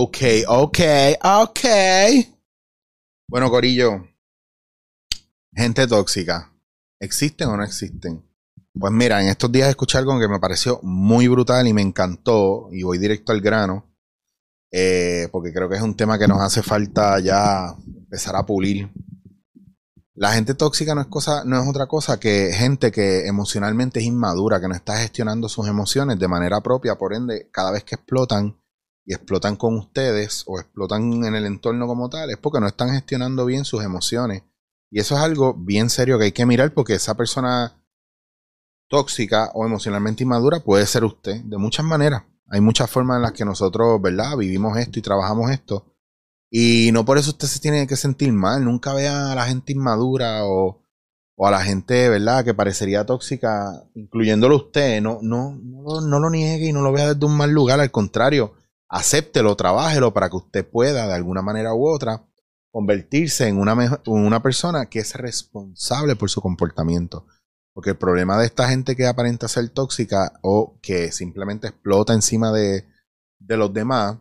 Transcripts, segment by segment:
Ok, ok, ok. Bueno, Corillo. Gente tóxica. ¿Existen o no existen? Pues mira, en estos días escuché algo que me pareció muy brutal y me encantó. Y voy directo al grano. Eh, porque creo que es un tema que nos hace falta ya empezar a pulir. La gente tóxica no es cosa, no es otra cosa que gente que emocionalmente es inmadura, que no está gestionando sus emociones de manera propia, por ende, cada vez que explotan, y explotan con ustedes o explotan en el entorno como tal, es porque no están gestionando bien sus emociones. Y eso es algo bien serio que hay que mirar porque esa persona tóxica o emocionalmente inmadura puede ser usted de muchas maneras. Hay muchas formas en las que nosotros, ¿verdad? Vivimos esto y trabajamos esto. Y no por eso usted se tiene que sentir mal. Nunca vea a la gente inmadura o, o a la gente, ¿verdad?, que parecería tóxica, incluyéndolo usted. No, no, no, no lo niegue y no lo vea desde un mal lugar. Al contrario, acéptelo, trabájelo para que usted pueda, de alguna manera u otra, convertirse en una, una persona que es responsable por su comportamiento. Porque el problema de esta gente que aparenta ser tóxica o que simplemente explota encima de, de los demás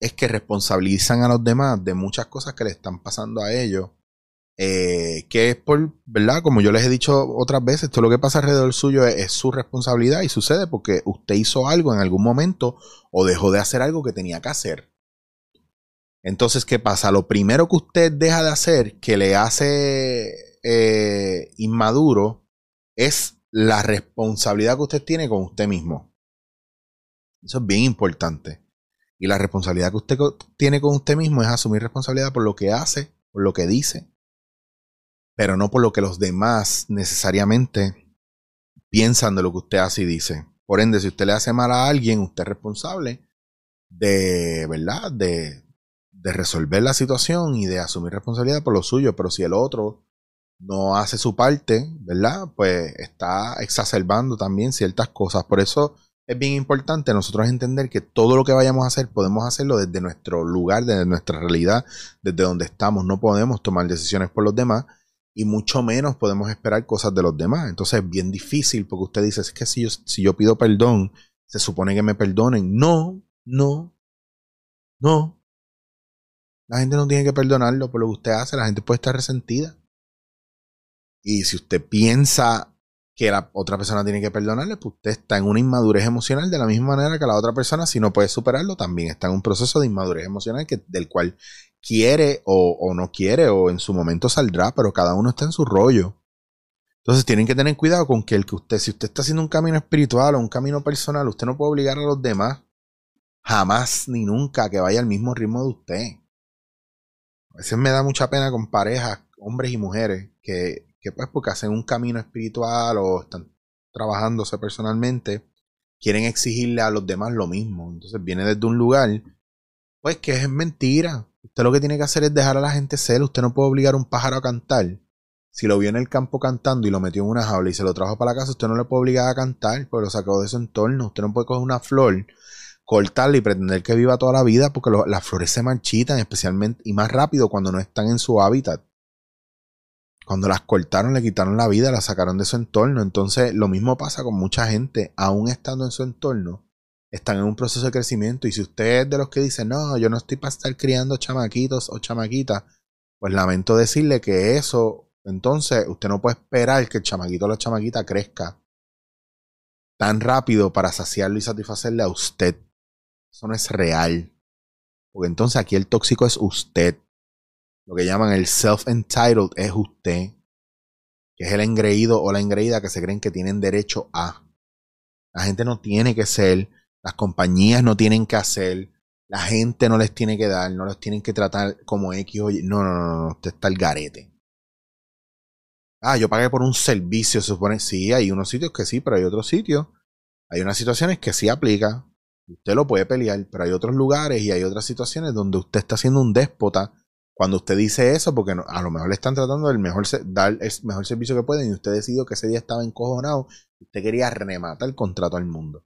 es que responsabilizan a los demás de muchas cosas que le están pasando a ellos eh, que es por, ¿verdad? Como yo les he dicho otras veces, todo lo que pasa alrededor suyo es, su responsabilidad y sucede porque usted hizo algo en algún momento o dejó de hacer algo que tenía que hacer. Entonces, ¿qué pasa? Lo primero que usted deja de hacer que le hace eh, inmaduro es la responsabilidad que usted tiene con usted mismo. Eso es bien importante. Y la responsabilidad que usted tiene con usted mismo es asumir responsabilidad por lo que hace, por lo que dice pero no por lo que los demás necesariamente piensan de lo que usted hace y dice. Por ende, si usted le hace mal a alguien, usted es responsable de, ¿verdad? De, de resolver la situación y de asumir responsabilidad por lo suyo, pero si el otro no hace su parte, ¿verdad? Pues está exacerbando también ciertas cosas. Por eso es bien importante nosotros entender que todo lo que vayamos a hacer podemos hacerlo desde nuestro lugar, desde nuestra realidad, desde donde estamos. No podemos tomar decisiones por los demás y mucho menos podemos esperar cosas de los demás. Entonces es bien difícil porque usted dice, es que si yo, si yo pido perdón, se supone que me perdonen. No, no, no. La gente no tiene que perdonarlo por lo que usted hace, la gente puede estar resentida. Y si usted piensa que la otra persona tiene que perdonarle, pues usted está en una inmadurez emocional de la misma manera que la otra persona, si no puede superarlo, también está en un proceso de inmadurez emocional que, del cual quiere o, no quiere o en su momento saldrá, pero cada uno está en su rollo. Entonces tienen que tener cuidado con que el que usted, si usted está haciendo un camino espiritual o un camino personal, usted no puede obligar a los demás jamás ni nunca que vaya al mismo ritmo de usted. A veces me da mucha pena con parejas, hombres y mujeres, que, que pues porque hacen un camino espiritual o están trabajándose personalmente, quieren exigirle a los demás lo mismo. Entonces viene desde un lugar, pues que es mentira. Usted lo que tiene que hacer es dejar a la gente ser. Usted no puede obligar a un pájaro a cantar. Si lo vio en el campo cantando y lo metió en una jaula y se lo trajo para la casa, usted no le puede obligar a cantar, porque lo sacó de su entorno. Usted no puede coger una flor, cortarla y pretender que viva toda la vida, porque las flores se marchitan, especialmente y más rápido cuando no están en su hábitat. Cuando las cortaron, le quitaron la vida, la sacaron de su entorno. Entonces, lo mismo pasa con mucha gente, aún estando en su entorno están en un proceso de crecimiento y si usted es de los que dice, no, yo no estoy para estar criando chamaquitos o chamaquitas, pues lamento decirle que eso, entonces usted no puede esperar que el chamaquito o la chamaquita crezca tan rápido para saciarlo y satisfacerle a usted. Eso no es real. Porque entonces aquí el tóxico es usted. Lo que llaman el self-entitled es usted. Que es el engreído o la engreída que se creen que tienen derecho a. La gente no tiene que ser las compañías no tienen que hacer, la gente no les tiene que dar, no los tienen que tratar como X o Y. No, no, no, no, usted está el garete. Ah, yo pagué por un servicio, se supone. Sí, hay unos sitios que sí, pero hay otros sitios. Hay unas situaciones que sí aplica. Usted lo puede pelear, pero hay otros lugares y hay otras situaciones donde usted está siendo un déspota cuando usted dice eso, porque a lo mejor le están tratando del mejor, dar el mejor servicio que pueden y usted decidió que ese día estaba encojonado y usted quería rematar el contrato al mundo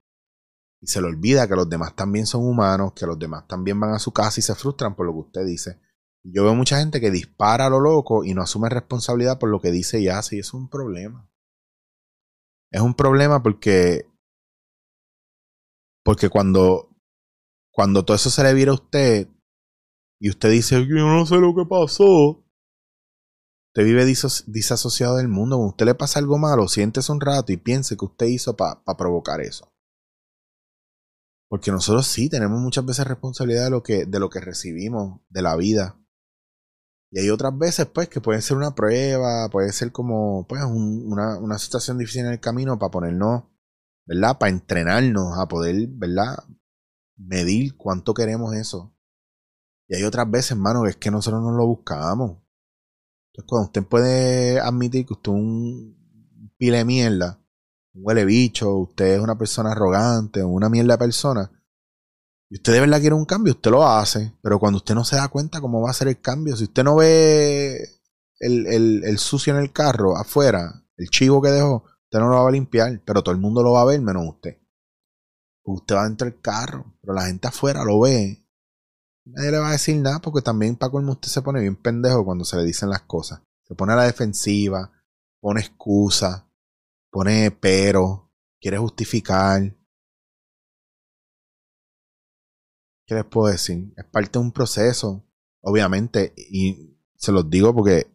y se le olvida que los demás también son humanos, que los demás también van a su casa y se frustran por lo que usted dice. Yo veo mucha gente que dispara a lo loco y no asume responsabilidad por lo que dice y hace, y es un problema. Es un problema porque porque cuando cuando todo eso se le vira a usted y usted dice, yo no sé lo que pasó, usted vive disasociado del mundo. Cuando usted le pasa algo malo, siéntese un rato y piense que usted hizo para provocar eso. Porque nosotros sí tenemos muchas veces responsabilidad de lo que, de lo que recibimos de la vida. Y hay otras veces, pues, que puede ser una prueba, puede ser como, pues, una, una situación difícil en el camino para ponernos, ¿verdad? Para entrenarnos a poder, ¿verdad? Medir cuánto queremos eso. Y hay otras veces, hermano, que es que nosotros no lo buscamos. Entonces, cuando usted puede admitir que usted es un pile de mierda, huele bicho, usted es una persona arrogante, una mierda persona, y usted de verdad quiere un cambio, usted lo hace. Pero cuando usted no se da cuenta cómo va a ser el cambio, si usted no ve el, sucio en el carro afuera, el chivo que dejó, usted no lo va a limpiar, pero todo el mundo lo va a ver menos usted. Usted va dentro del carro, pero la gente afuera lo ve. Nadie le va a decir nada porque también para colmo usted se pone bien pendejo cuando se le dicen las cosas. Se pone a la defensiva, pone excusa, pone pero, quiere justificar. ¿Qué les puedo decir? Es parte de un proceso, obviamente, y se los digo porque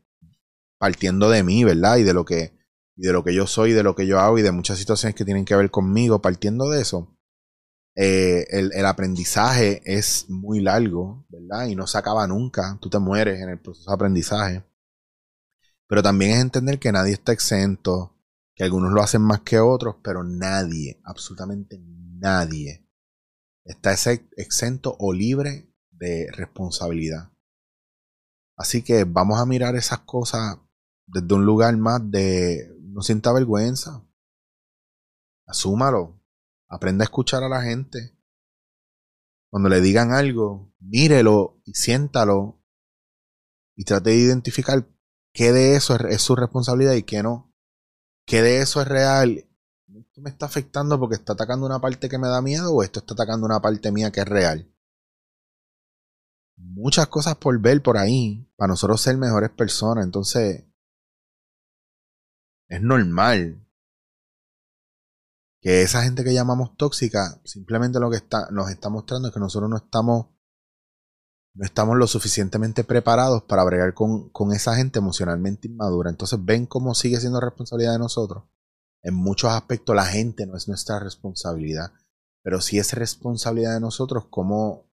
partiendo de mí, ¿verdad? Y de lo que, y de lo que yo soy, de lo que yo hago y de muchas situaciones que tienen que ver conmigo, partiendo de eso, eh, el, el, aprendizaje es muy largo, ¿verdad? Y no se acaba nunca. Tú te mueres en el proceso de aprendizaje. Pero también es entender que nadie está exento, que algunos lo hacen más que otros, pero nadie, absolutamente nadie, está exento o libre de responsabilidad. Así que vamos a mirar esas cosas desde un lugar más de no sienta vergüenza. Asúmalo. Aprenda a escuchar a la gente. Cuando le digan algo, mírelo y siéntalo y trate de identificar qué de eso es su responsabilidad y qué no que de eso es real. ¿Esto me está afectando porque está atacando una parte que me da miedo o esto está atacando una parte mía que es real? Muchas cosas por ver por ahí para nosotros ser mejores personas. Entonces, es normal que esa gente que llamamos tóxica simplemente lo que está, nos está mostrando es que nosotros no estamos no estamos lo suficientemente preparados para bregar con, esa gente emocionalmente inmadura. Entonces ven cómo sigue siendo responsabilidad de nosotros. En muchos aspectos la gente no es nuestra responsabilidad, pero sí es responsabilidad de nosotros cómo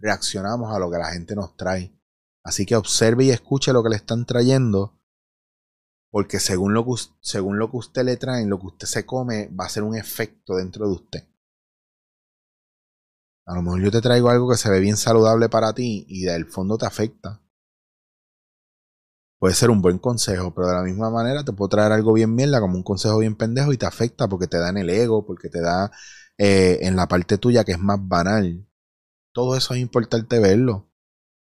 reaccionamos a lo que la gente nos trae. Así que observe y escuche lo que le están trayendo, porque según lo que, según lo que usted le trae, lo que usted se come, va a ser un efecto dentro de usted. A lo mejor yo te traigo algo que se ve bien saludable para ti y del fondo te afecta. Puede ser un buen consejo, pero de la misma manera te puedo traer algo bien mierda como un consejo bien pendejo y te afecta porque te da en el ego, porque te da eh, en la parte tuya que es más banal. Todo eso es importante verlo.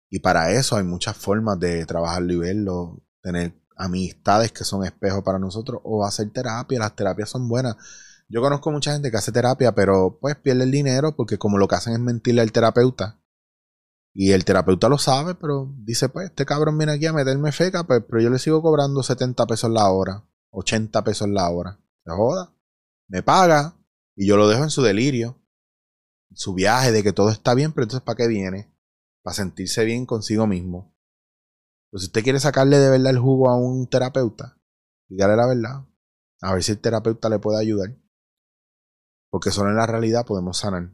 Y para eso hay muchas formas de trabajarlo y verlo. Tener amistades que son espejos para nosotros o hacer terapia. Las terapias son buenas yo conozco mucha gente que hace terapia, pero pues pierde el dinero porque como lo que hacen es mentirle al terapeuta. Y el terapeuta lo sabe, pero dice, pues, este cabrón viene aquí a meterme feca, pues, pero yo le sigo cobrando 70 pesos la hora, 80 pesos la hora. Se joda. Me paga y yo lo dejo en su delirio, su viaje de que todo está bien, pero entonces ¿para qué viene? Para sentirse bien consigo mismo. Pues si usted quiere sacarle de verdad el jugo a un terapeuta, dígale la verdad. A ver si el terapeuta le puede ayudar porque solo en la realidad podemos sanar.